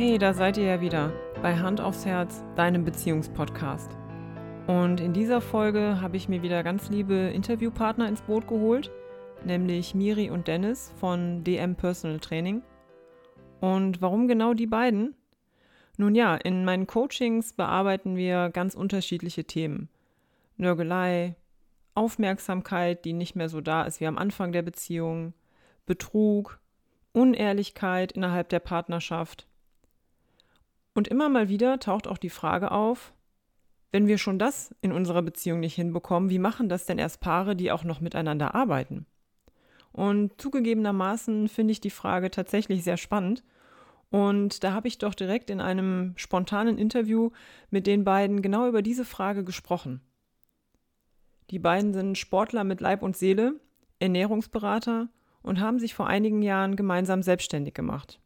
Hey, da seid ihr ja wieder bei Hand aufs Herz, deinem Beziehungspodcast. Und in dieser Folge habe ich mir wieder ganz liebe Interviewpartner ins Boot geholt, nämlich Miri und Dennis von DM Personal Training. Und warum genau die beiden? Nun ja, in meinen Coachings bearbeiten wir ganz unterschiedliche Themen. Nörgelei, Aufmerksamkeit, die nicht mehr so da ist wie am Anfang der Beziehung, Betrug, Unehrlichkeit innerhalb der Partnerschaft. Und immer mal wieder taucht auch die Frage auf, wenn wir schon das in unserer Beziehung nicht hinbekommen, wie machen das denn erst Paare, die auch noch miteinander arbeiten? Und zugegebenermaßen finde ich die Frage tatsächlich sehr spannend und da habe ich doch direkt in einem spontanen Interview mit den beiden genau über diese Frage gesprochen. Die beiden sind Sportler mit Leib und Seele, Ernährungsberater und haben sich vor einigen Jahren gemeinsam selbstständig gemacht.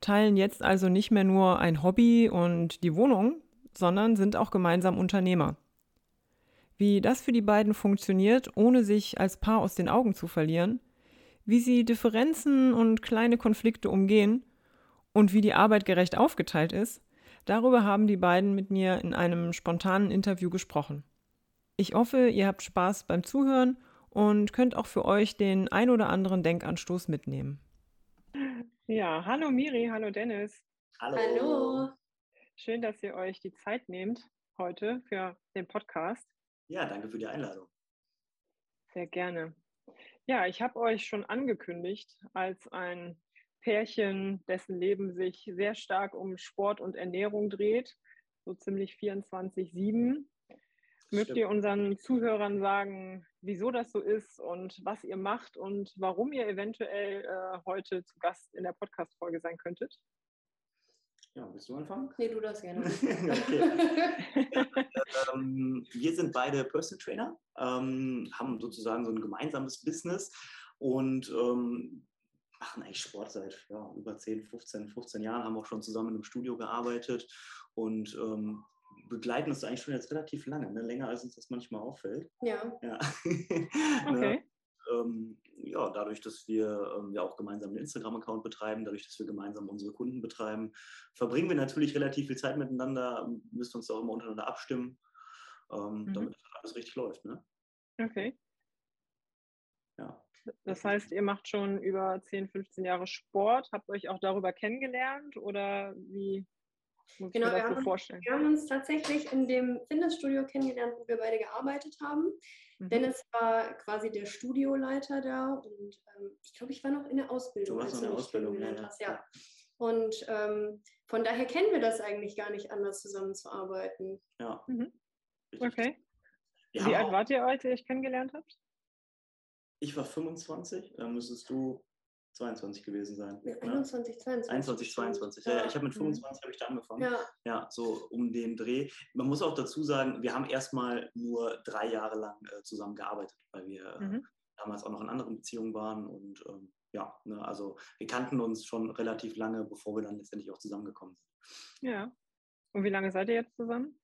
Teilen jetzt also nicht mehr nur ein Hobby und die Wohnung, sondern sind auch gemeinsam Unternehmer. Wie das für die beiden funktioniert, ohne sich als Paar aus den Augen zu verlieren, wie sie Differenzen und kleine Konflikte umgehen und wie die Arbeit gerecht aufgeteilt ist, darüber haben die beiden mit mir in einem spontanen Interview gesprochen. Ich hoffe, ihr habt Spaß beim Zuhören und könnt auch für euch den ein oder anderen Denkanstoß mitnehmen. Ja, hallo Miri, hallo Dennis. Hallo. Hallo. Schön, dass ihr euch die Zeit nehmt heute für den Podcast. Ja, danke für die Einladung. Sehr gerne. Ja, ich habe euch schon angekündigt als ein Pärchen, dessen Leben sich sehr stark um Sport und Ernährung dreht, so ziemlich 24-7. Mögt ihr unseren Zuhörern sagen, wieso das so ist und was ihr macht und warum ihr eventuell äh, heute zu Gast in der Podcast-Folge sein könntet? Ja, willst du anfangen? Nee, du das gerne. ähm, wir sind beide Personal Trainer, ähm, haben sozusagen so ein gemeinsames Business und ähm, machen eigentlich Sport seit ja, über 10, 15, 15 Jahren, haben auch schon zusammen im Studio gearbeitet und ähm, begleiten uns eigentlich schon jetzt relativ lange, ne? länger als uns das manchmal auffällt. Ja. ja. okay. ähm, ja, dadurch, dass wir ähm, ja auch gemeinsam einen Instagram-Account betreiben, dadurch, dass wir gemeinsam unsere Kunden betreiben, verbringen wir natürlich relativ viel Zeit miteinander, müssen uns auch immer untereinander abstimmen, ähm, mhm. damit alles richtig läuft. Ne? Okay. Ja. Das heißt, ihr macht schon über 10, 15 Jahre Sport, habt euch auch darüber kennengelernt oder wie muss genau, so vorstellen? Wir haben uns tatsächlich in dem Fitnessstudio kennengelernt, wo wir beide gearbeitet haben. Mhm. Dennis war quasi der Studioleiter da und ähm, ich glaube, ich war noch in der Ausbildung. Du warst in der Ausbildung, ja, ja. ja. Und ähm, von daher kennen wir das eigentlich gar nicht anders, zusammenzuarbeiten. Ja. Mhm. Okay. Ja, Wie alt wart ihr, als ihr euch kennengelernt habt? Ich war 25, dann müsstest du 22 gewesen sein. Ja, 21, 22. 21, 22. Ja, ja ich habe mit 25 mhm. habe ich da angefangen. Ja. ja, so um den Dreh. Man muss auch dazu sagen, wir haben erstmal nur drei Jahre lang äh, zusammen gearbeitet, weil wir äh, mhm. äh, damals auch noch in anderen Beziehungen waren und ähm, ja, ne, also wir kannten uns schon relativ lange, bevor wir dann letztendlich auch zusammengekommen sind. Ja. Und wie lange seid ihr jetzt zusammen?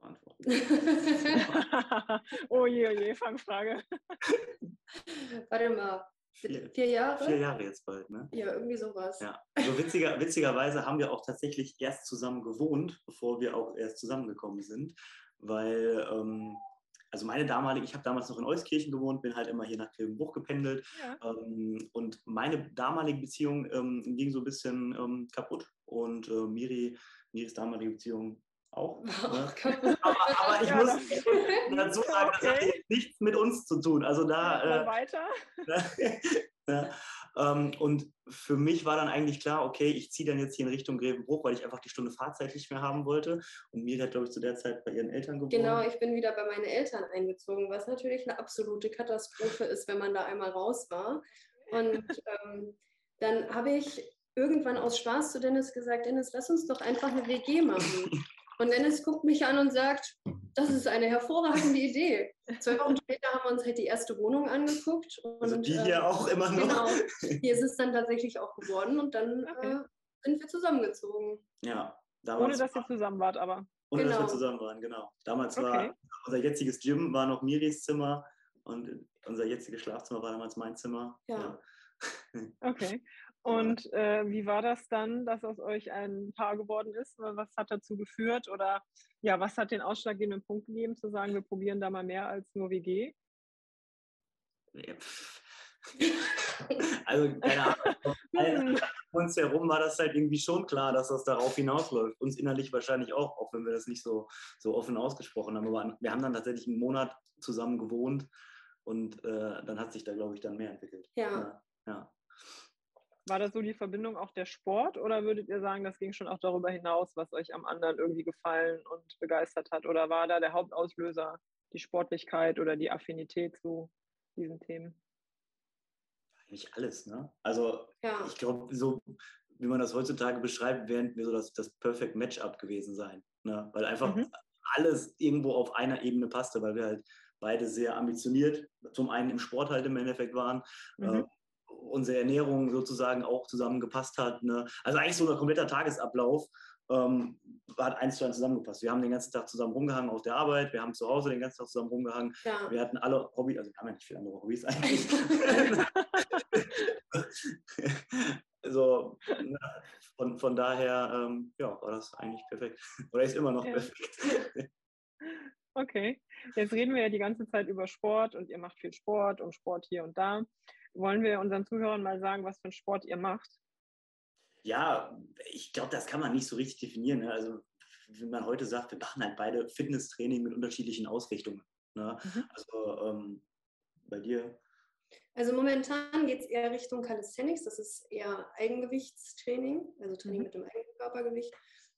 beantworten. oh je, oh je, Fangfrage. Warte mal. Vier, vier, Jahre? Vier Jahre jetzt bald, ne? Ja, irgendwie sowas. Ja. Also witziger, witzigerweise haben wir auch tatsächlich erst zusammen gewohnt, bevor wir auch erst zusammengekommen sind, weil, ähm, also meine damalige, ich habe damals noch in Euskirchen gewohnt, bin halt immer hier nach Kilbenbruch gependelt ja. ähm, und meine damalige Beziehung ähm, ging so ein bisschen ähm, kaputt und äh, Miri, Miris damalige Beziehung auch. Ne? aber, aber, ich ja, muss dazu sagen, okay. das hat nichts mit uns zu tun. Also da. Äh, weiter. ja, ähm, und für mich war dann eigentlich klar, okay, ich ziehe dann jetzt hier in Richtung Grevenbruch, weil ich einfach die Stunde Fahrzeit nicht mehr haben wollte. Und Miri hat, glaube ich, zu der Zeit bei ihren Eltern gewohnt. Genau, ich bin wieder bei meinen Eltern eingezogen, was natürlich eine absolute Katastrophe ist, wenn man da einmal raus war. Und ähm, dann habe ich irgendwann aus Spaß zu Dennis gesagt, Dennis, lass uns doch einfach eine WG machen. Und Dennis guckt mich an und sagt, das ist eine hervorragende Idee. Zwei Wochen später haben wir uns halt die erste Wohnung angeguckt. Und, also die hier äh, auch immer noch. Genau, hier ist es dann tatsächlich auch geworden und dann okay. äh, sind wir zusammengezogen. Ja. Damals Ohne dass ihr zusammen wart, aber. Ohne genau. dass wir genau. zusammen waren, genau. Damals okay. war unser jetziges Gym war noch Miris Zimmer und unser jetziges Schlafzimmer war damals mein Zimmer. ja. ja. Okay. Und äh, wie war das dann, dass aus euch ein Paar geworden ist? Was hat dazu geführt? Oder ja, was hat den ausschlaggebenden Punkt gegeben, zu sagen, wir probieren da mal mehr als nur WG? also, keine Ahnung. um uns herum war das halt irgendwie schon klar, dass das darauf hinausläuft. Uns innerlich wahrscheinlich auch, auch wenn wir das nicht so, so offen ausgesprochen haben. Aber wir haben dann tatsächlich einen Monat zusammen gewohnt und äh, dann hat sich da, glaube ich, dann mehr entwickelt. Ja. ja. ja. War das so die Verbindung auch der Sport oder würdet ihr sagen, das ging schon auch darüber hinaus, was euch am anderen irgendwie gefallen und begeistert hat? Oder war da der Hauptauslöser die Sportlichkeit oder die Affinität zu diesen Themen? Eigentlich alles, ne? Also ja. ich glaube, so wie man das heutzutage beschreibt, wären wir so das, das Perfect Matchup gewesen sein. Ne? Weil einfach mhm. alles irgendwo auf einer Ebene passte, weil wir halt beide sehr ambitioniert, zum einen im Sport halt im Endeffekt waren, mhm. äh, unsere Ernährung sozusagen auch zusammengepasst hat. Ne? Also eigentlich so ein kompletter Tagesablauf ähm, hat eins zu eins zusammengepasst. Wir haben den ganzen Tag zusammen rumgehangen auf der Arbeit, wir haben zu Hause den ganzen Tag zusammen rumgehangen. Ja. Wir hatten alle Hobbys, also wir haben ja nicht viele andere Hobbys eigentlich. so, ne? von, von daher ähm, ja, war das eigentlich perfekt. Oder ist immer noch ja. perfekt. Okay, jetzt reden wir ja die ganze Zeit über Sport und ihr macht viel Sport und Sport hier und da. Wollen wir unseren Zuhörern mal sagen, was für einen Sport ihr macht? Ja, ich glaube, das kann man nicht so richtig definieren. Ne? Also, wie man heute sagt, wir machen halt beide Fitnesstraining mit unterschiedlichen Ausrichtungen. Ne? Mhm. Also, ähm, bei dir? Also momentan geht es eher Richtung Calisthenics, das ist eher Eigengewichtstraining, also Training mhm. mit dem eigenen Körpergewicht.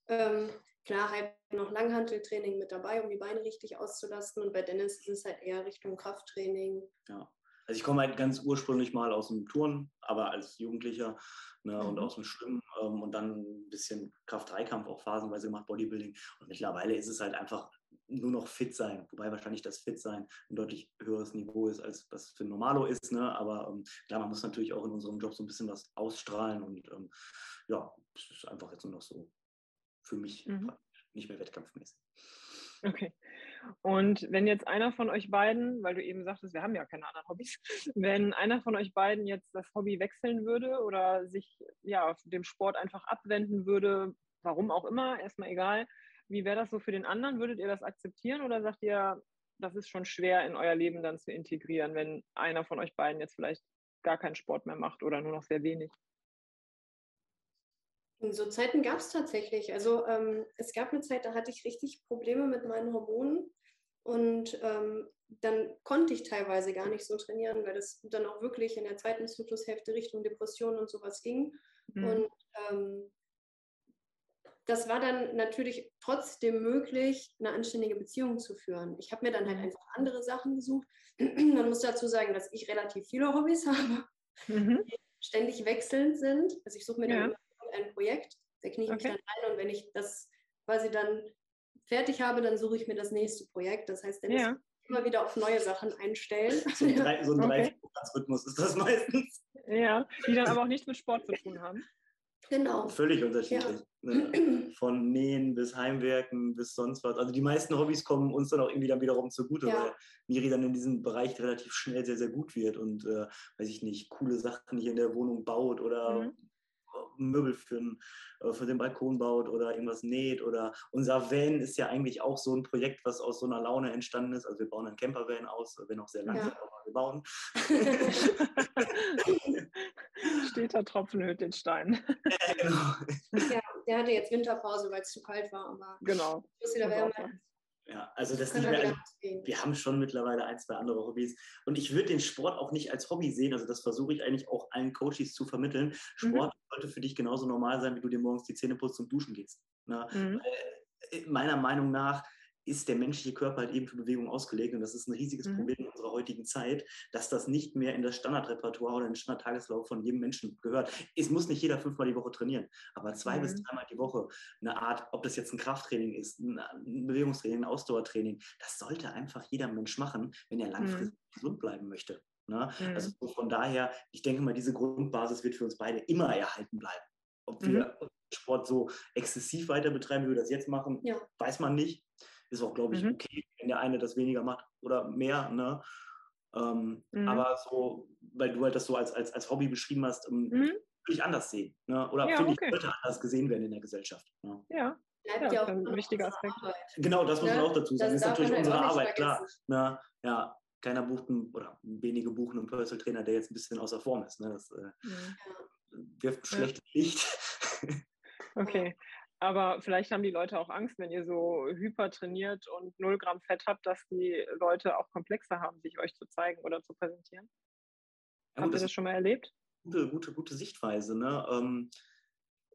Ähm, klar, halt noch Langhanteltraining mit dabei, um die Beine richtig auszulasten. Und bei Dennis ist es halt eher Richtung Krafttraining. Ja. Also ich komme halt ganz ursprünglich mal aus dem Touren, aber als Jugendlicher ne, mhm. und aus dem Schwimmen ähm, und dann ein bisschen Kraft-Dreikampf auch phasenweise gemacht, Bodybuilding. Und mittlerweile ist es halt einfach nur noch fit sein, wobei wahrscheinlich das Fit sein ein deutlich höheres Niveau ist, als was für Normalo ist. Ne? Aber ähm, klar, man muss natürlich auch in unserem Job so ein bisschen was ausstrahlen und ähm, ja, es ist einfach jetzt nur noch so für mich mhm. nicht mehr wettkampfmäßig. Okay. Und wenn jetzt einer von euch beiden, weil du eben sagtest, wir haben ja keine anderen Hobbys, wenn einer von euch beiden jetzt das Hobby wechseln würde oder sich ja dem Sport einfach abwenden würde, warum auch immer, erstmal egal, wie wäre das so für den anderen? Würdet ihr das akzeptieren oder sagt ihr, das ist schon schwer in euer Leben dann zu integrieren, wenn einer von euch beiden jetzt vielleicht gar keinen Sport mehr macht oder nur noch sehr wenig? So Zeiten gab es tatsächlich. Also ähm, es gab eine Zeit, da hatte ich richtig Probleme mit meinen Hormonen und ähm, dann konnte ich teilweise gar nicht so trainieren, weil das dann auch wirklich in der zweiten Zyklushälfte Richtung Depressionen und sowas ging. Mhm. Und ähm, das war dann natürlich trotzdem möglich, eine anständige Beziehung zu führen. Ich habe mir dann halt mhm. einfach andere Sachen gesucht. Man muss dazu sagen, dass ich relativ viele Hobbys habe, mhm. die ständig wechselnd sind. Also ich suche mir ja. dann ein Projekt, da knie ich okay. mich dann ein und wenn ich das quasi dann fertig habe, dann suche ich mir das nächste Projekt. Das heißt, dann ja. immer wieder auf neue Sachen einstellen. So ein, drei, so ein okay. Rhythmus ist das meistens. Ja, die dann aber auch nichts mit Sport zu tun haben. Genau. Völlig unterschiedlich. Ja. Ne? Von Nähen bis Heimwerken bis sonst was. Also die meisten Hobbys kommen uns dann auch irgendwie dann wiederum zugute, ja. weil Miri dann in diesem Bereich relativ schnell sehr, sehr gut wird und, äh, weiß ich nicht, coole Sachen hier in der Wohnung baut oder mhm. Möbel für, den, äh, für den Balkon baut oder irgendwas näht. Oder unser Van ist ja eigentlich auch so ein Projekt, was aus so einer Laune entstanden ist. Also wir bauen einen Campervan aus, wenn auch sehr langsam, ja. aber wir bauen. Steter Tropfen hört den Stein. Ja, genau. ja, der hatte jetzt Winterpause, weil es zu kalt war. Aber genau. Muss wieder wärmer. Ja, also das nicht mehr, wir haben schon mittlerweile ein, zwei andere Hobbys. Und ich würde den Sport auch nicht als Hobby sehen. Also das versuche ich eigentlich auch allen Coaches zu vermitteln. Mhm. Sport mhm. sollte für dich genauso normal sein, wie du dir morgens die Zähne putzt und duschen gehst. Ne? Mhm. Äh, meiner Meinung nach ist der menschliche Körper halt eben für Bewegung ausgelegt. Und das ist ein riesiges mhm. Problem in unserer heutigen Zeit, dass das nicht mehr in das Standardrepertoire oder in den Standardtageslauf von jedem Menschen gehört. Es muss nicht jeder fünfmal die Woche trainieren, aber zwei mhm. bis dreimal die Woche eine Art, ob das jetzt ein Krafttraining ist, ein Bewegungstraining, ein Ausdauertraining, das sollte einfach jeder Mensch machen, wenn er langfristig mhm. gesund bleiben möchte. Ne? Mhm. Also von daher, ich denke mal, diese Grundbasis wird für uns beide immer erhalten bleiben. Ob wir mhm. Sport so exzessiv weiter betreiben, wie wir das jetzt machen, ja. weiß man nicht. Ist auch, glaube ich, mhm. okay, wenn der eine das weniger macht oder mehr. Ne? Ähm, mhm. Aber so, weil du halt das so als, als, als Hobby beschrieben hast, ähm, mhm. ich anders sehen. Ne? Oder Ja, finde okay. ich, sollte anders gesehen werden in der Gesellschaft. Ne? Ja, Bleibt Ja, ja, auch ein wichtiger Aspekt. Arbeit. Genau, das muss Ne? man auch dazu sagen. Das Das ist natürlich halt unsere Arbeit, klar. vergessen. Ne? Ja, keiner bucht einen, oder wenige buchen einen Personal Trainer, der jetzt ein bisschen außer Form ist. Ne? Das äh, Mhm. wirft ein Ja. schlechtes Licht. okay. Aber vielleicht haben die Leute auch Angst, wenn ihr so hypertrainiert und 0 Gramm Fett habt, dass die Leute auch komplexer haben, sich euch zu zeigen oder zu präsentieren. Ja, Habt ihr das das schon mal erlebt? gute, gute, gute Sichtweise. Ne? Ähm,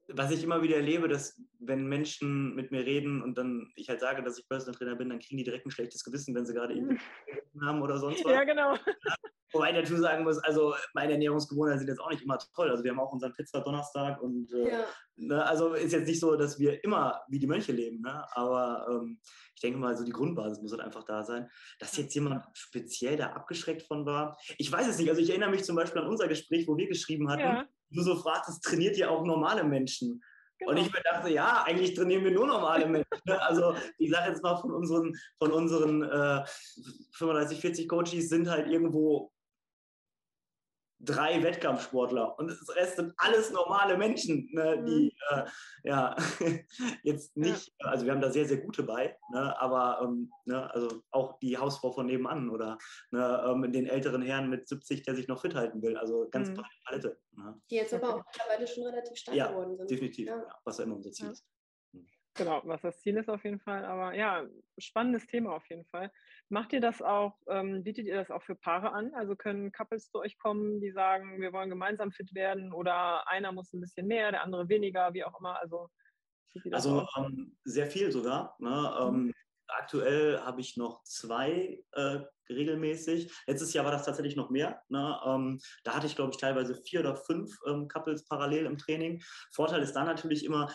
was ich immer wieder erlebe, dass wenn Menschen mit mir reden und dann ich halt sage, dass ich Personal Trainer bin, dann kriegen die direkt ein schlechtes Gewissen, wenn sie gerade irgendwie gegessen haben oder sonst was. Ja, genau. Wobei ich dazu sagen muss, also meine Ernährungsgewohnheiten sind jetzt auch nicht immer toll. Also wir haben auch unseren Pizza Donnerstag und äh, Ja. ne, also ist jetzt nicht so, dass wir immer wie die Mönche leben, ne? aber ähm, ich denke mal, so die Grundbasis muss halt einfach da sein. Dass jetzt jemand speziell da abgeschreckt von war, ich weiß es nicht. Also ich erinnere mich zum Beispiel an unser Gespräch, wo wir geschrieben hatten, Ja, du so fragtest, trainiert ihr auch normale Menschen? genau. Und ich mir dachte, ja, eigentlich trainieren wir nur normale Menschen. ne? Also ich sage jetzt mal, von unseren, von unseren äh, 35, 40 Coaches sind halt irgendwo drei Wettkampfsportler und das Rest sind alles normale Menschen, ne, die äh, ja jetzt nicht, also wir haben da sehr, sehr gute bei, ne, aber ähm, ne, also auch die Hausfrau von nebenan oder ne, ähm, den älteren Herrn mit 70, der sich noch fit halten will, also ganz Mhm. breite Palette. Ne? Die jetzt aber auch mittlerweile schon relativ stark Ja, geworden sind. Definitiv, Ja. ja, was ja immer unser Ziel ist. Genau, was das Ziel ist auf jeden Fall. Aber ja, spannendes Thema auf jeden Fall. Macht ihr das auch, ähm, bietet ihr das auch für Paare an? Also können Couples zu euch kommen, die sagen, wir wollen gemeinsam fit werden oder einer muss ein bisschen mehr, der andere weniger, wie auch immer. Also, Also ähm, sehr viel sogar. Ne? Mhm. Ähm, aktuell habe ich noch zwei äh, regelmäßig. Letztes Jahr war das tatsächlich noch mehr. Ne? Ähm, da hatte ich, glaube ich, teilweise vier oder fünf ähm, Couples parallel im Training. Vorteil ist da natürlich immer,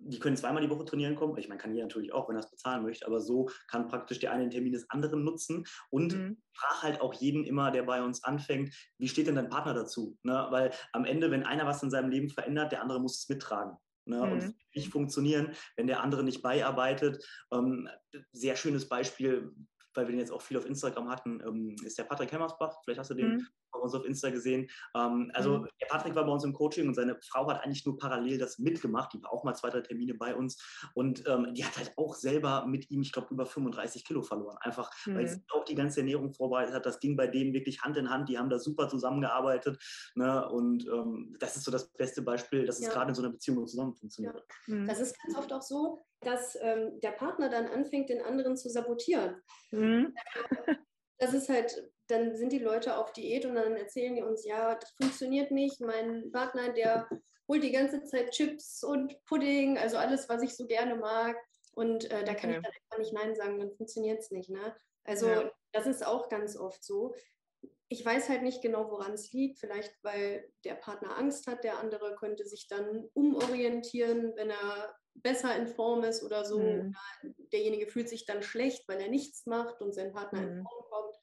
die können zweimal die Woche trainieren kommen. Ich meine, kann jeder natürlich auch, wenn er es bezahlen möchte, aber so kann praktisch der eine den Termin des anderen nutzen und Mhm. frag halt auch jeden immer, der bei uns anfängt, wie steht denn dein Partner dazu? Ne? Weil am Ende, wenn einer was in seinem Leben verändert, der andere muss es mittragen. Ne? Und Mhm. es wird nicht funktionieren, wenn der andere nicht beiarbeitet. Ähm, sehr schönes Beispiel, weil wir den jetzt auch viel auf Instagram hatten, ähm, ist der Patrick Hemmersbach. Vielleicht hast du den Mhm. bei uns auf Insta gesehen. Ähm, also Mhm. der Patrick war bei uns im Coaching und seine Frau hat eigentlich nur parallel das mitgemacht. Die war auch mal zwei, drei Termine bei uns und ähm, die hat halt auch selber mit ihm, ich glaube, über 35 Kilo verloren. Einfach, weil Mhm. sie auch die ganze Ernährung vorbereitet hat. Das ging bei denen wirklich Hand in Hand. Die haben da super zusammengearbeitet. Ne? Und ähm, das ist so das beste Beispiel, dass es Ja. gerade in so einer Beziehung zusammen funktioniert. Mhm. Das ist ganz oft auch so, dass ähm, der Partner dann anfängt, den anderen zu sabotieren. Mhm. Das ist halt, dann sind die Leute auf Diät und dann erzählen die uns, ja, das funktioniert nicht. Mein Partner, der holt die ganze Zeit Chips und Pudding, also alles, was ich so gerne mag. Und äh, da kann ich Okay. dann einfach nicht Nein sagen, dann funktioniert es nicht. Ne? Also Ja. das ist auch ganz oft so. Ich weiß halt nicht genau, woran es liegt. Vielleicht, weil der Partner Angst hat, der andere könnte sich dann umorientieren, wenn er besser in Form ist oder so. Mhm. Derjenige fühlt sich dann schlecht, weil er nichts macht und sein Partner in Mhm. Form kommt.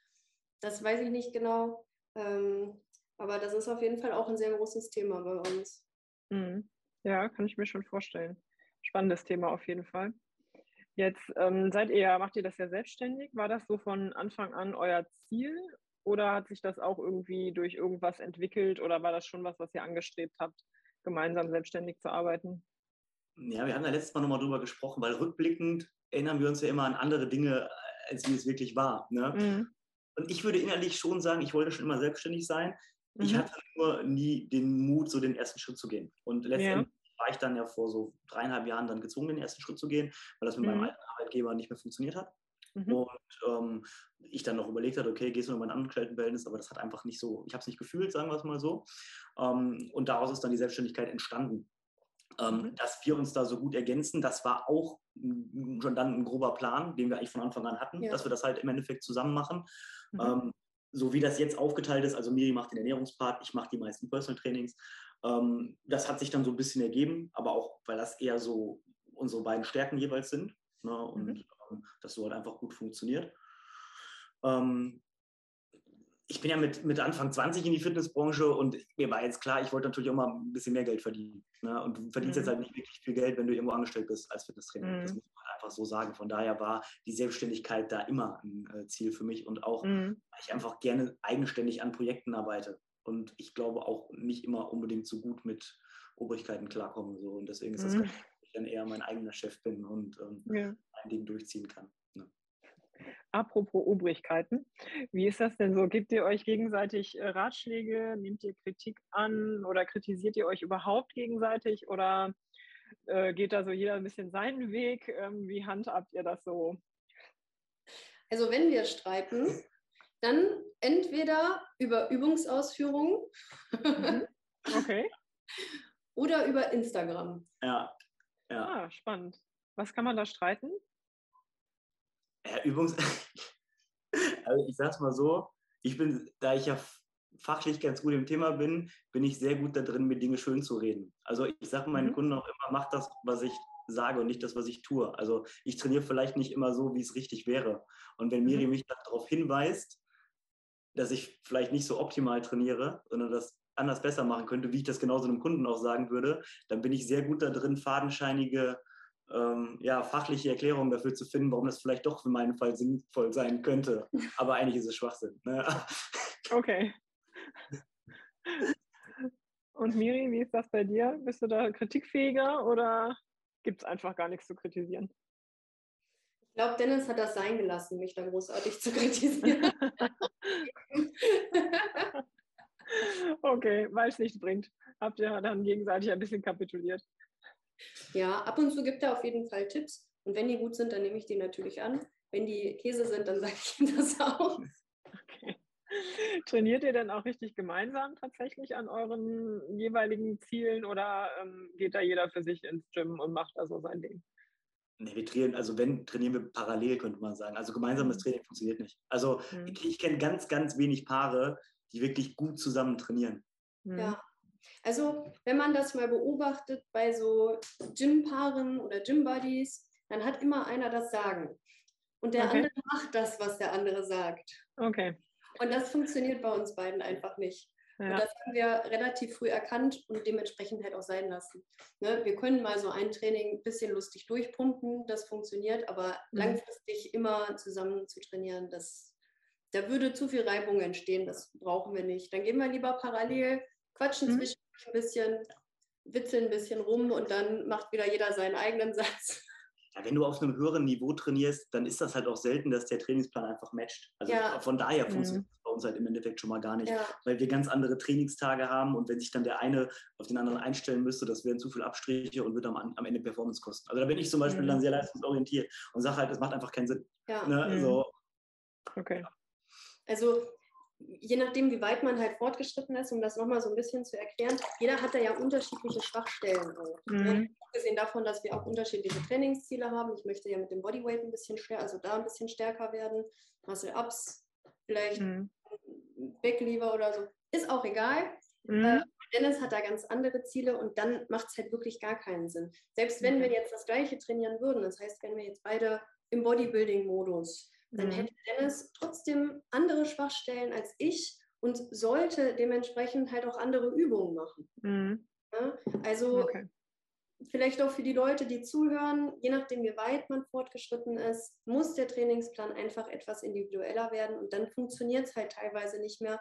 Das weiß ich nicht genau. Ähm, aber das ist auf jeden Fall auch ein sehr großes Thema bei uns. Mhm. Ja, kann ich mir schon vorstellen. Spannendes Thema auf jeden Fall. Jetzt ähm, seid ihr, ja- macht ihr das ja selbstständig? War das so von Anfang an euer Ziel oder hat sich das auch irgendwie durch irgendwas entwickelt oder war das schon was, was ihr angestrebt habt, gemeinsam selbstständig zu arbeiten? Ja, wir haben ja letztes Mal nochmal drüber gesprochen, weil rückblickend erinnern wir uns ja immer an andere Dinge, als wie es wirklich war. Ne? Mhm. Und ich würde innerlich schon sagen, ich wollte schon immer selbstständig sein. Ich Mhm. hatte nur nie den Mut, so den ersten Schritt zu gehen. Und letztendlich war ich dann ja vor so dreieinhalb Jahren dann gezwungen, den ersten Schritt zu gehen, weil das mit meinem Mhm. alten Arbeitgeber nicht mehr funktioniert hat. Mhm. Und ähm, ich dann noch überlegt habe, okay, gehst du in ein Angestelltenverhältnis, aber das hat einfach nicht so, ich habe es nicht gefühlt, sagen wir es mal so. Ähm, und daraus ist dann die Selbstständigkeit entstanden. Ähm, Mhm. Dass wir uns da so gut ergänzen, das war auch schon dann ein grober Plan, den wir eigentlich von Anfang an hatten, Ja. dass wir das halt im Endeffekt zusammen machen. Mhm. Ähm, so wie das jetzt aufgeteilt ist, also Miri macht den Ernährungspart, ich mache die meisten Personal Trainings. Ähm, das hat sich dann so ein bisschen ergeben, aber auch, weil das eher so unsere beiden Stärken jeweils sind ne, und Mhm. ähm, das so halt einfach gut funktioniert. Ähm, ich bin ja mit, mit Anfang 20 in die Fitnessbranche und mir war jetzt klar, ich wollte natürlich auch mal ein bisschen mehr Geld verdienen. Ne? Und du verdienst Mhm. jetzt halt nicht wirklich viel Geld, wenn du irgendwo angestellt bist als Fitnesstrainer. Das Mhm. muss man halt einfach so sagen. Von daher war die Selbstständigkeit da immer ein äh, Ziel für mich und auch, Mhm. weil ich einfach gerne eigenständig an Projekten arbeite. und ich glaube auch nicht immer unbedingt so gut mit Obrigkeiten klarkommen. So. Und deswegen ist das, Mhm. ganz ich dann eher mein eigener Chef bin und ähm, Ja. ein Ding durchziehen kann. Apropos Obrigkeiten, wie ist das denn so? Gebt ihr euch gegenseitig äh, Ratschläge? Nehmt ihr Kritik an oder kritisiert ihr euch überhaupt gegenseitig oder äh, geht da so jeder ein bisschen seinen Weg? Ähm, wie handhabt ihr das so? Also wenn wir streiten, dann entweder über Übungsausführungen Mhm. Okay. oder über Instagram. Ja, ja. Ah, spannend. Was kann man da streiten? Ja, Übungs. also ich sag's mal so, ich bin, da ich ja fachlich ganz gut im Thema bin, bin ich sehr gut da drin, mir Dinge schön zu reden. Also ich sage meinen Mhm. Kunden auch immer, mach das, was ich sage und nicht das, was ich tue. Also ich trainiere vielleicht nicht immer so, wie es richtig wäre. Und wenn Miri Mhm. mich darauf hinweist, dass ich vielleicht nicht so optimal trainiere, sondern das anders besser machen könnte, wie ich das genauso einem Kunden auch sagen würde, dann bin ich sehr gut da drin, fadenscheinige ähm, ja, fachliche Erklärungen dafür zu finden, warum das vielleicht doch für meinen Fall sinnvoll sein könnte. Aber eigentlich ist es Schwachsinn. Ne? Okay. Und Miri, wie ist das bei dir? Bist du da kritikfähiger oder gibt es einfach gar nichts zu kritisieren? Ich glaube, Dennis hat das sein gelassen, mich da großartig zu kritisieren. okay, weil es nichts bringt. Habt ihr dann gegenseitig ein bisschen kapituliert? Ja, ab und zu gibt er auf jeden Fall Tipps. Und wenn die gut sind, dann nehme ich die natürlich an. Wenn die Käse sind, dann sage ich ihm das auch. Okay. Trainiert ihr denn auch richtig gemeinsam tatsächlich an euren jeweiligen Zielen oder ähm, geht da jeder für sich ins Gym und macht da so sein Ding? Nee, wir trainieren, also wenn, trainieren wir parallel, könnte man sagen. Also gemeinsames Mhm. Training funktioniert nicht. Also Mhm. ich, ich kenne ganz, ganz wenig Paare, die wirklich gut zusammen trainieren. Mhm. Ja. Also, wenn man das mal beobachtet bei so Gym-Paaren oder Gym-Buddies, dann hat immer einer das Sagen. Und der Okay. andere macht das, was der andere sagt. Okay. Und das funktioniert bei uns beiden einfach nicht. Und Ja. das haben wir relativ früh erkannt und dementsprechend halt auch sein lassen. Ne? Wir können mal so ein Training ein bisschen lustig durchpumpen, das funktioniert, aber Mhm. langfristig immer zusammen zu trainieren, das, da würde zu viel Reibung entstehen, das brauchen wir nicht. Dann gehen wir lieber parallel, quatschen Mhm. zwischendurch ein bisschen, witzeln ein bisschen rum und dann macht wieder jeder seinen eigenen Satz. Ja, wenn du auf einem höheren Niveau trainierst, dann ist das halt auch selten, dass der Trainingsplan einfach matcht. Also Ja. von daher Mhm. funktioniert es bei uns halt im Endeffekt schon mal gar nicht. Ja, weil wir ganz andere Trainingstage haben und wenn sich dann der eine auf den anderen einstellen müsste, das wären zu viele Abstriche und würde am, am Ende Performance kosten. Also da bin ich zum Beispiel Mhm. dann sehr leistungsorientiert und sage halt, das macht einfach keinen Sinn. ja. Ne? Mhm. So, Okay. Also je nachdem, wie weit man halt fortgeschritten ist, um das nochmal so ein bisschen zu erklären, jeder hat da ja unterschiedliche Schwachstellen. Auch, ne? Mhm. Abgesehen davon, dass wir auch unterschiedliche Trainingsziele haben. Ich möchte ja mit dem Bodyweight ein bisschen stärker, also da ein bisschen stärker werden. Muscle-Ups, vielleicht Mhm. Backlever oder so. Ist auch egal. Mhm. Dennis hat da ganz andere Ziele und dann macht es halt wirklich gar keinen Sinn. Selbst wenn Okay. wir jetzt das gleiche trainieren würden, das heißt, wenn wir jetzt beide im Bodybuilding-Modus, dann Mhm. hätte Dennis trotzdem andere Schwachstellen als ich und sollte dementsprechend halt auch andere Übungen machen. Mhm. Ne? Also Okay. vielleicht auch für die Leute, die zuhören, je nachdem, wie weit man fortgeschritten ist, muss der Trainingsplan einfach etwas individueller werden und dann funktioniert es halt teilweise nicht mehr,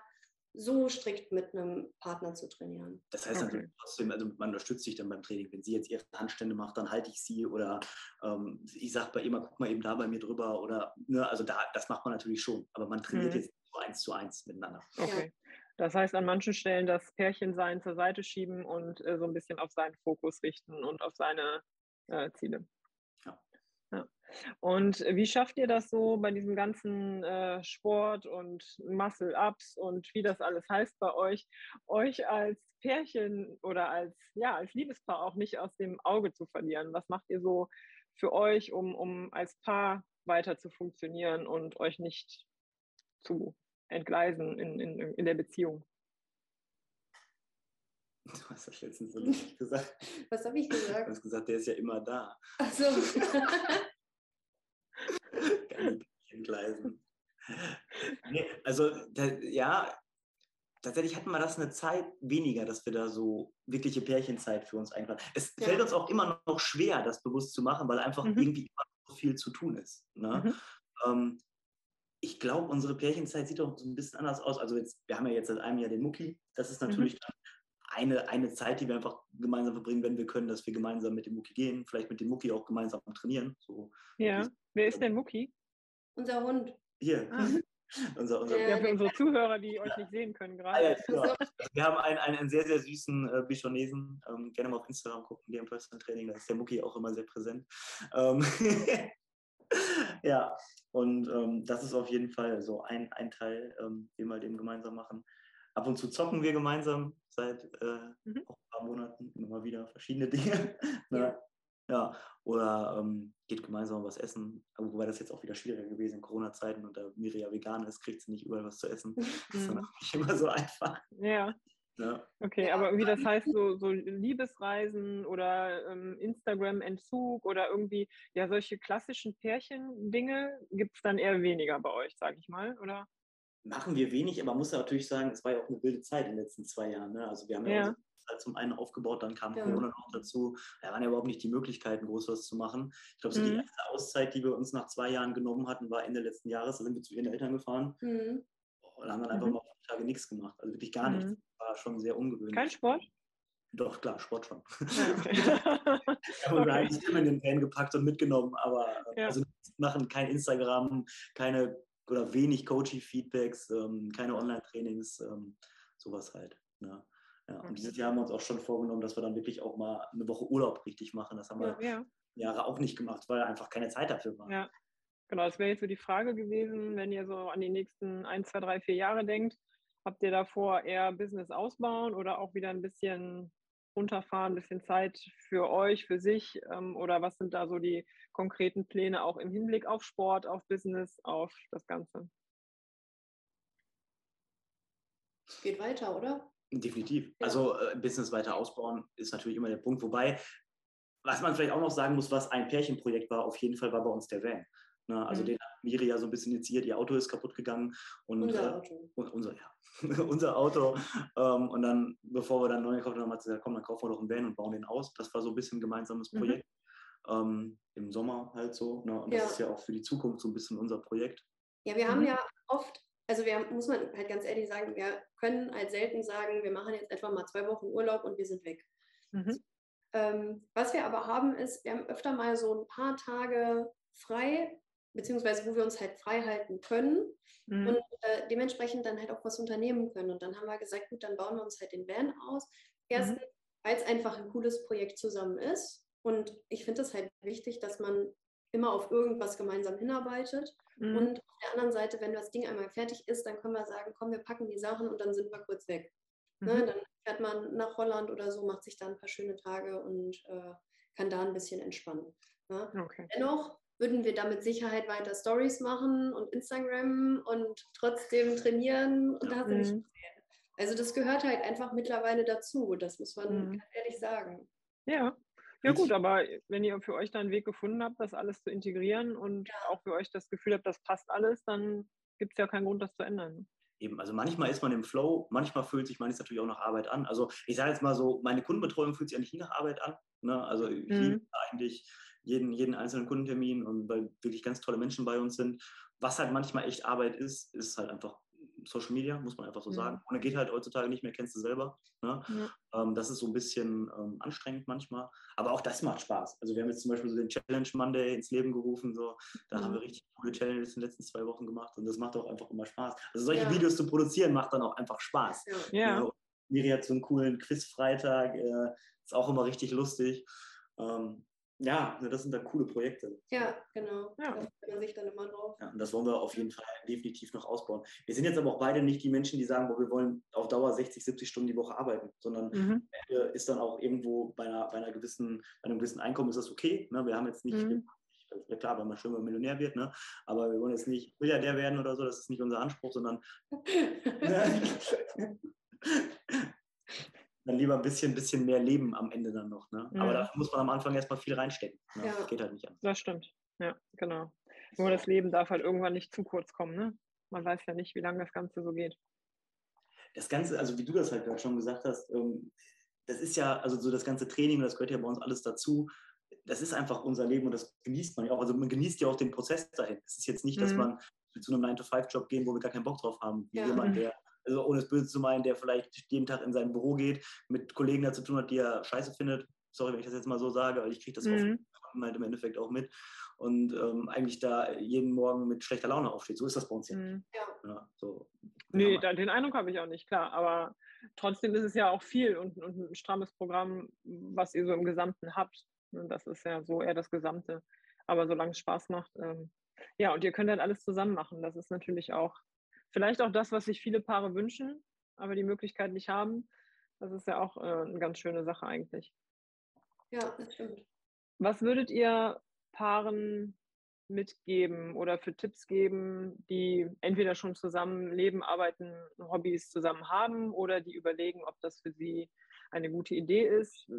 so strikt mit einem Partner zu trainieren. das heißt Okay. natürlich trotzdem, also man unterstützt sich dann beim Training. Wenn sie jetzt ihre Handstände macht, dann halte ich sie oder ähm, ich sage bei ihr mal, guck mal eben da bei mir drüber oder, ne, also da, das macht man natürlich schon, aber man trainiert Mhm. jetzt so eins zu eins miteinander. Okay. Das heißt, an manchen Stellen das Pärchensein zur Seite schieben und äh, so ein bisschen auf seinen Fokus richten und auf seine äh, Ziele. Und wie schafft ihr das so bei diesem ganzen äh, Sport und Muscle-Ups und wie das alles heißt bei euch, euch als Pärchen oder als, ja, als Liebespaar auch nicht aus dem Auge zu verlieren? Was macht ihr so für euch, um, um als Paar weiter zu funktionieren und euch nicht zu entgleisen in, in, in der Beziehung. Du hast das letztens so lustig gesagt. Was habe ich Du gesagt? hast gesagt, der ist ja immer da. Also, Keine Gleisen. Nee, also da, ja, tatsächlich hatten wir das eine Zeit weniger, dass wir da so wirkliche Pärchenzeit für uns einplanen. Es Ja. fällt uns auch immer noch schwer, das bewusst zu machen, weil einfach Mhm. irgendwie immer so viel zu tun ist. Ne? Mhm. Ähm, ich glaube, unsere Pärchenzeit sieht doch so ein bisschen anders aus. Also jetzt, wir haben ja jetzt seit einem Jahr den Mucki. Das ist natürlich mhm. eine, eine Zeit, die wir einfach gemeinsam verbringen, wenn wir können, dass wir gemeinsam mit dem Mucki gehen, vielleicht mit dem Mucki auch gemeinsam trainieren. So, ja, wer ist denn Mucki? Unser Hund. Hier. Ah. unser, unser ja, für unsere Zuhörer, die euch nicht sehen können gerade. Ah, ja, genau. Wir haben einen, einen, einen, sehr, sehr süßen äh, Bichonesen. Ähm, gerne mal auf Instagram gucken, die im Personal Training. Da ist der Mucki auch immer sehr präsent. Ähm ja, und ähm, das ist auf jeden Fall so ein, ein Teil, ähm, den wir dem gemeinsam machen. Ab und zu zocken wir gemeinsam seit äh, mhm. ein paar Monaten immer wieder verschiedene Dinge. ne? ja. Ja. oder ähm, geht gemeinsam was essen. Aber wobei das jetzt auch wieder schwieriger gewesen in Corona-Zeiten und da Miri ja vegan ist, kriegt sie nicht überall was zu essen. Das ist dann mhm. auch nicht immer so einfach. Ja. Ja. Okay, aber irgendwie das heißt so, so Liebesreisen oder ähm, Instagram-Entzug oder irgendwie, ja, solche klassischen Pärchen-Dinge gibt es dann eher weniger bei euch, sage ich mal, oder? Machen wir wenig, aber man muss ja natürlich sagen, es war ja auch eine wilde Zeit in den letzten zwei Jahren. Ne? Also wir haben ja, ja halt zum einen aufgebaut, dann kam ja. Corona noch dazu. Da waren ja überhaupt nicht die Möglichkeiten, groß was zu machen. Ich glaube, so mhm. die erste Auszeit, die wir uns nach zwei Jahren genommen hatten, war Ende letzten Jahres. Da sind wir zu ihren Eltern gefahren. Mhm. Und haben dann einfach mhm. mal fünf Tage nichts gemacht. Also wirklich gar nichts. Mhm war schon sehr ungewöhnlich. Kein Sport? Doch, klar, Sport schon. Ja, okay. haben wir eigentlich immer in den Van gepackt und mitgenommen, aber ja. also machen kein Instagram, keine oder wenig Coaching-Feedbacks, ähm, keine Online-Trainings, ähm, sowas halt. Ne? Ja, und dieses Jahr haben wir uns auch schon vorgenommen, dass wir dann wirklich auch mal eine Woche Urlaub richtig machen. Das haben wir ja, Jahre auch nicht gemacht, weil einfach keine Zeit dafür war. Ja, genau. Das wäre jetzt so die Frage gewesen, wenn ihr so an die nächsten ein, zwei, drei, vier Jahre denkt. Habt ihr davor eher Business ausbauen oder auch wieder ein bisschen runterfahren, ein bisschen Zeit für euch, für sich? Ähm, oder was sind da so die konkreten Pläne auch im Hinblick auf Sport, auf Business, auf das Ganze? Geht weiter, oder? Definitiv. Ja. Also äh, Business weiter ausbauen ist natürlich immer der Punkt. Wobei, was man vielleicht auch noch sagen muss, was ein Pärchenprojekt war, auf jeden Fall war bei uns der Van. Ne? Also mhm. den hat Miri ja so ein bisschen initiiert, ihr Auto ist kaputt gegangen. Und, unser äh, Auto. Und, unser, ja. unser Auto. Ähm, und dann, bevor wir dann neu gekauft haben, hat sie gesagt, komm, dann kaufen wir doch einen Van und bauen den aus. Das war so ein bisschen ein gemeinsames mhm. Projekt. Mhm. Ähm, Im Sommer halt so. Ne? Und das ja. ist ja auch für die Zukunft so ein bisschen unser Projekt. Ja, wir haben mhm. ja oft, also wir muss man halt ganz ehrlich sagen, wir können halt selten sagen, wir machen jetzt etwa mal zwei Wochen Urlaub und wir sind weg. Mhm. Ähm, was wir aber haben, ist, wir haben öfter mal so ein paar Tage frei, beziehungsweise wo wir uns halt frei halten können mhm. und äh, dementsprechend dann halt auch was unternehmen können. Und dann haben wir gesagt, gut, dann bauen wir uns halt den Van aus. Erstens, mhm. weil es einfach ein cooles Projekt zusammen ist. Und ich finde es halt wichtig, dass man immer auf irgendwas gemeinsam hinarbeitet. Mhm. Und auf der anderen Seite, wenn das Ding einmal fertig ist, dann können wir sagen, komm, wir packen die Sachen und dann sind wir kurz weg. Ne? Mhm. Dann fährt man nach Holland oder so, macht sich da ein paar schöne Tage und äh, kann da ein bisschen entspannen. Ne? Okay. Dennoch würden wir da mit Sicherheit weiter Stories machen und Instagram und trotzdem trainieren und da mhm. Also das gehört halt einfach mittlerweile dazu, das muss man mhm. ehrlich sagen. Ja. Ja gut, aber wenn ihr für euch da einen Weg gefunden habt, das alles zu integrieren und ja. auch für euch das Gefühl habt, das passt alles, dann gibt es ja keinen Grund, das zu ändern. Eben, also manchmal ist man im Flow, manchmal fühlt sich manches natürlich auch nach Arbeit an. Also ich sage jetzt mal so, meine Kundenbetreuung fühlt sich eigentlich nie nach Arbeit an. Ne? Also ich mhm. liebe eigentlich jeden, jeden einzelnen Kundentermin und weil wirklich ganz tolle Menschen bei uns sind. Was halt manchmal echt Arbeit ist, ist halt einfach Social Media, muss man einfach so mhm. sagen. Ohne geht halt heutzutage nicht mehr, kennst du selber. Ne? Ja. Ähm, das ist so ein bisschen ähm, anstrengend manchmal. Aber auch das macht Spaß. Also wir haben jetzt zum Beispiel so den Challenge Monday ins Leben gerufen. So. Da mhm. haben wir richtig coole Challenges in den letzten zwei Wochen gemacht und das macht auch einfach immer Spaß. Also solche ja. Videos zu produzieren macht dann auch einfach Spaß. Ja. ja. Also, Miri hat so einen coolen Quiz-Freitag, äh, ist auch immer richtig lustig. Ähm, ja, ne, das sind dann coole Projekte. Ja, genau. Ja. Da freut man sich dann immer drauf. Ja, und das wollen wir auf jeden Fall definitiv noch ausbauen. Wir sind jetzt aber auch beide nicht die Menschen, die sagen, wir wollen auf Dauer 60, 70 Stunden die Woche arbeiten, sondern mhm. ist dann auch irgendwo bei, einer, bei, einer gewissen, bei einem gewissen Einkommen ist das okay. Ne? Wir haben jetzt nicht, mhm. ja klar, wenn man schön mal Millionär wird, ne? aber wir wollen jetzt nicht Milliardär werden oder so, das ist nicht unser Anspruch, sondern dann lieber ein bisschen, bisschen mehr leben am Ende dann noch. Ne? Mhm. Aber dafür muss man am Anfang erstmal viel reinstecken. Ne? Ja. Das geht halt nicht an. Das stimmt. Ja, genau. Nur das Leben darf halt irgendwann nicht zu kurz kommen. Ne? Man weiß ja nicht, wie lange das Ganze so geht. Das Ganze, also wie du das halt gerade schon gesagt hast, ähm, das ist ja, also so das ganze Training, das gehört ja bei uns alles dazu. Das ist einfach unser Leben und das genießt man ja auch. Also man genießt ja auch den Prozess dahin. Es ist jetzt nicht, dass mhm. man zu einem 9-to-5-Job gehen, wo wir gar keinen Bock drauf haben. Wie Ja. jemand, der, also ohne es böse zu meinen, der vielleicht jeden Tag in sein Büro geht, mit Kollegen da zu tun hat, die er scheiße findet. Sorry, wenn ich das jetzt mal so sage, aber ich kriege das Mhm. oft halt im Endeffekt auch mit. Und ähm, eigentlich da jeden Morgen mit schlechter Laune aufsteht. So ist das bei uns hier. Mhm. Ja. Ja, so. Nee, Ja, da, den Eindruck habe ich auch nicht, klar. Aber trotzdem ist es ja auch viel und, und ein strammes Programm, was ihr so im Gesamten habt. Und das ist ja so eher das Gesamte. Aber solange es Spaß macht, ähm, ja, und ihr könnt dann alles zusammen machen. Das ist natürlich auch vielleicht auch das, was sich viele Paare wünschen, aber die Möglichkeit nicht haben. Das ist ja auch äh, eine ganz schöne Sache eigentlich. Ja, das stimmt. Was würdet ihr Paaren mitgeben oder für Tipps geben, die entweder schon zusammen leben, arbeiten, Hobbys zusammen haben oder die überlegen, ob das für sie eine gute Idee ist?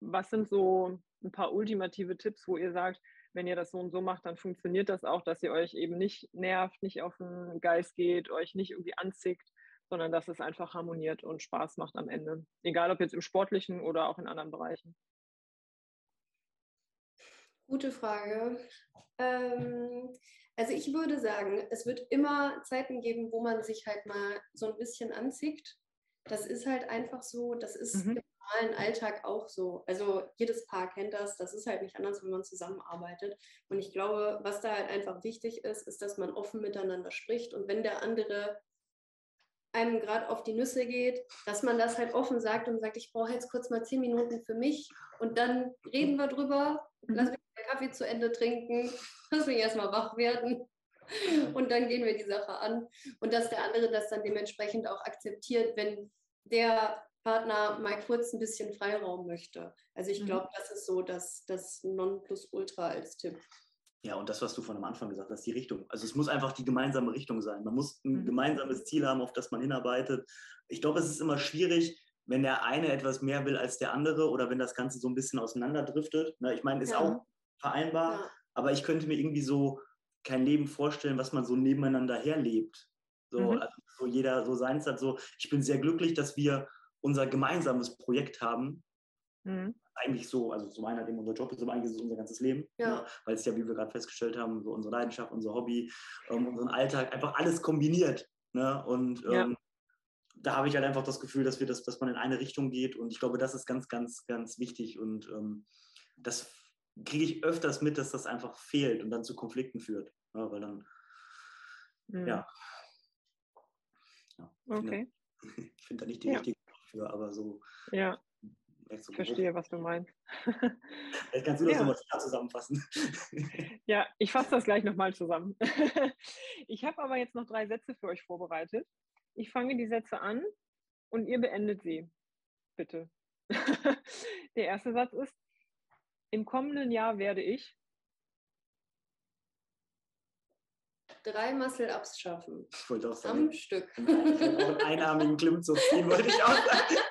Was sind so ein paar ultimative Tipps, wo ihr sagt, wenn ihr das so und so macht, dann funktioniert das auch, dass ihr euch eben nicht nervt, nicht auf den Geist geht, euch nicht irgendwie anzickt, sondern dass es einfach harmoniert und Spaß macht am Ende. Egal ob jetzt im sportlichen oder auch in anderen Bereichen. Gute Frage. Ähm, also ich würde sagen, es wird immer Zeiten geben, wo man sich halt mal so ein bisschen anzieht. Das ist halt einfach so, das ist Mhm. Normalen Alltag auch so. Also jedes Paar kennt das, das ist halt nicht anders, wenn man zusammenarbeitet. Und ich glaube, was da halt einfach wichtig ist, ist, dass man offen miteinander spricht. Und wenn der andere einem gerade auf die Nüsse geht, dass man das halt offen sagt und sagt, ich brauche jetzt kurz mal zehn Minuten für mich und dann reden wir drüber, Mhm. lass mich den Kaffee zu Ende trinken, lass mich erstmal wach werden und dann gehen wir die Sache an und dass der andere das dann dementsprechend auch akzeptiert, wenn der Partner mal kurz ein bisschen Freiraum möchte. Also ich Mhm. glaube, das ist so das, das Nonplusultra als Tipp. Ja, und das, was du von am Anfang gesagt hast, die Richtung. Also es muss einfach die gemeinsame Richtung sein. Man muss ein Mhm. gemeinsames Ziel haben, auf das man hinarbeitet. Ich glaube, es ist immer schwierig, wenn der eine etwas mehr will als der andere oder wenn das Ganze so ein bisschen auseinanderdriftet. Ne, Ich meine, ist Ja. auch vereinbar, Ja. aber ich könnte mir irgendwie so kein Leben vorstellen, was man so nebeneinander herlebt. So, Mhm. also so jeder so seins hat. So, ich bin sehr glücklich, dass wir unser gemeinsames Projekt haben, Mhm. eigentlich so, also zum einen halt eben unser Job ist, aber eigentlich ist es unser ganzes Leben. Ja. Ne? Weil es ja, wie wir gerade festgestellt haben, so unsere Leidenschaft, unser Hobby, ähm, unseren Alltag, einfach alles kombiniert. Ne? Und Ja. ähm, da habe ich halt einfach das Gefühl, dass wir das, dass man in eine Richtung geht. Und ich glaube, das ist ganz, ganz, ganz wichtig. Und ähm, das kriege ich öfters mit, dass das einfach fehlt und dann zu Konflikten führt. Ne? Weil dann, Mhm. ja. ja Okay. Ich finde da nicht die Ja. richtige für, aber so. Ja, so verstehe, was du meinst. Vielleicht kannst du das Ja. nochmal klar zusammenfassen. Ja, ich fasse das gleich nochmal zusammen. Ich habe aber jetzt noch drei Sätze für euch vorbereitet. Ich fange die Sätze an und ihr beendet sie. Bitte. Der erste Satz ist, im kommenden Jahr werde ich. Drei Muscle-Ups schaffen. Ich wollte auch sagen, Am Stück. Einen einarmigen Klimmzug ziehen, wollte ich auch sagen.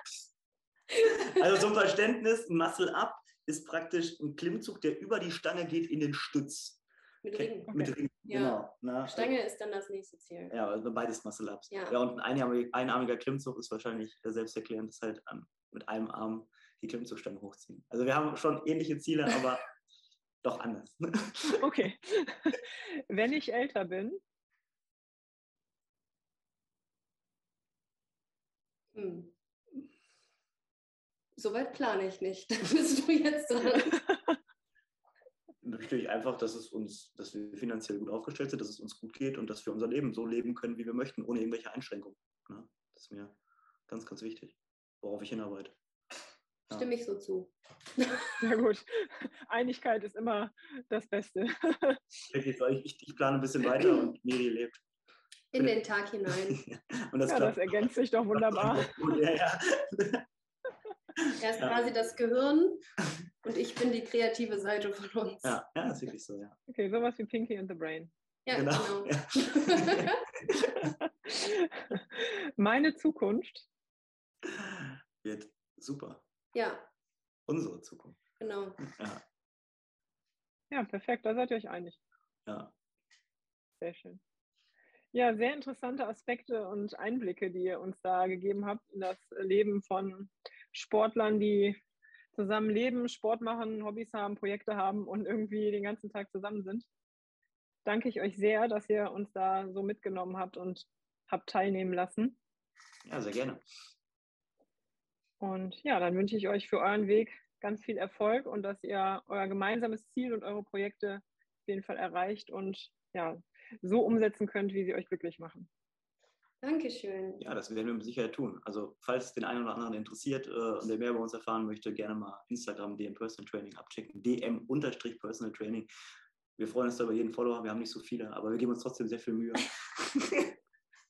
Also zum Verständnis, ein Muscle-Up ist praktisch ein Klimmzug, der über die Stange geht in den Stütz. Mit Ringen. Mit Ring, Ja. genau. Ne? Stange ist dann das nächste Ziel. Ja, also beides Muscle-Ups. Ja. Ja. und ein einarmiger, einarmiger Klimmzug ist wahrscheinlich selbsterklärend, ist halt mit einem Arm die Klimmzugstange hochziehen. Also wir haben schon ähnliche Ziele, aber doch anders. Okay. Wenn ich älter bin, Hm. Soweit plane ich nicht. Da bist du jetzt dran. Natürlich einfach, dass es uns, dass wir finanziell gut aufgestellt sind, dass es uns gut geht und dass wir unser Leben so leben können, wie wir möchten, ohne irgendwelche Einschränkungen. Ne? Das ist mir ganz, ganz wichtig, worauf ich hinarbeite. Stimme ich so zu. na gut, Einigkeit ist immer das Beste. Ich, ich, ich plane ein bisschen weiter und Miri lebt. In den Tag hinein. und das Ja, das ergänzt sich doch wunderbar. Ja, ja. Er ist Ja. quasi das Gehirn und ich bin die kreative Seite von uns. Ja, ja, ist wirklich so, ja. Okay, sowas wie Pinky and the Brain. Ja, Genau. genau. Ja. Meine Zukunft Wird super. Ja, Unsere Zukunft. genau. Ja, Ja, perfekt, da seid ihr euch einig. ja. Sehr schön. Ja, sehr interessante Aspekte und Einblicke, die ihr uns da gegeben habt in das Leben von Sportlern, die zusammen leben, Sport machen, Hobbys haben, Projekte haben und irgendwie den ganzen Tag zusammen sind. danke ich euch sehr, dass ihr uns da so mitgenommen habt und habt teilnehmen lassen. Ja, sehr gerne. Und ja, dann wünsche ich euch für euren Weg ganz viel Erfolg und dass ihr euer gemeinsames Ziel und eure Projekte auf jeden Fall erreicht und ja, so umsetzen könnt, wie sie euch glücklich machen. Dankeschön. Ja, das werden wir mit Sicherheit tun. Also, falls es den einen oder anderen interessiert äh, und der mehr über uns erfahren möchte, gerne mal Instagram DM Personal Training abchecken. DM-Personal Training. Wir freuen uns da über jeden Follower. Wir haben nicht so viele, aber wir geben uns trotzdem sehr viel Mühe.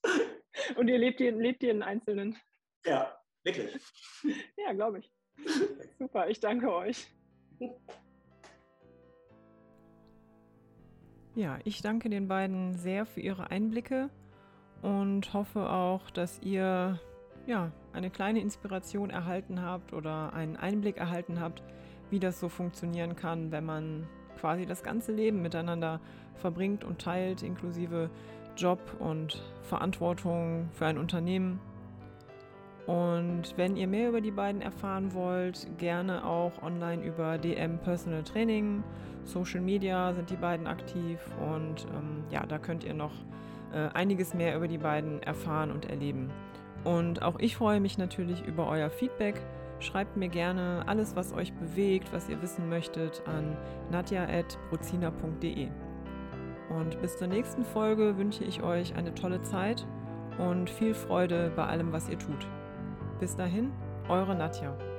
und ihr lebt, lebt jeden Einzelnen. Ja, wirklich. Ja, glaube ich. Super, ich danke euch. Ja, ich danke den beiden sehr für ihre Einblicke und hoffe auch, dass ihr ja, eine kleine Inspiration erhalten habt oder einen Einblick erhalten habt, wie das so funktionieren kann, wenn man quasi das ganze Leben miteinander verbringt und teilt, inklusive Job und Verantwortung für ein Unternehmen. Und wenn ihr mehr über die beiden erfahren wollt, gerne auch online über DM Personal Training. Social Media sind die beiden aktiv und ähm, ja, da könnt ihr noch äh, einiges mehr über die beiden erfahren und erleben. Und auch ich freue mich natürlich über euer Feedback. Schreibt mir gerne alles, was euch bewegt, was ihr wissen möchtet, an nadja.brozina.de. Und bis zur nächsten Folge wünsche ich euch eine tolle Zeit und viel Freude bei allem, was ihr tut. Bis dahin, eure Nadja.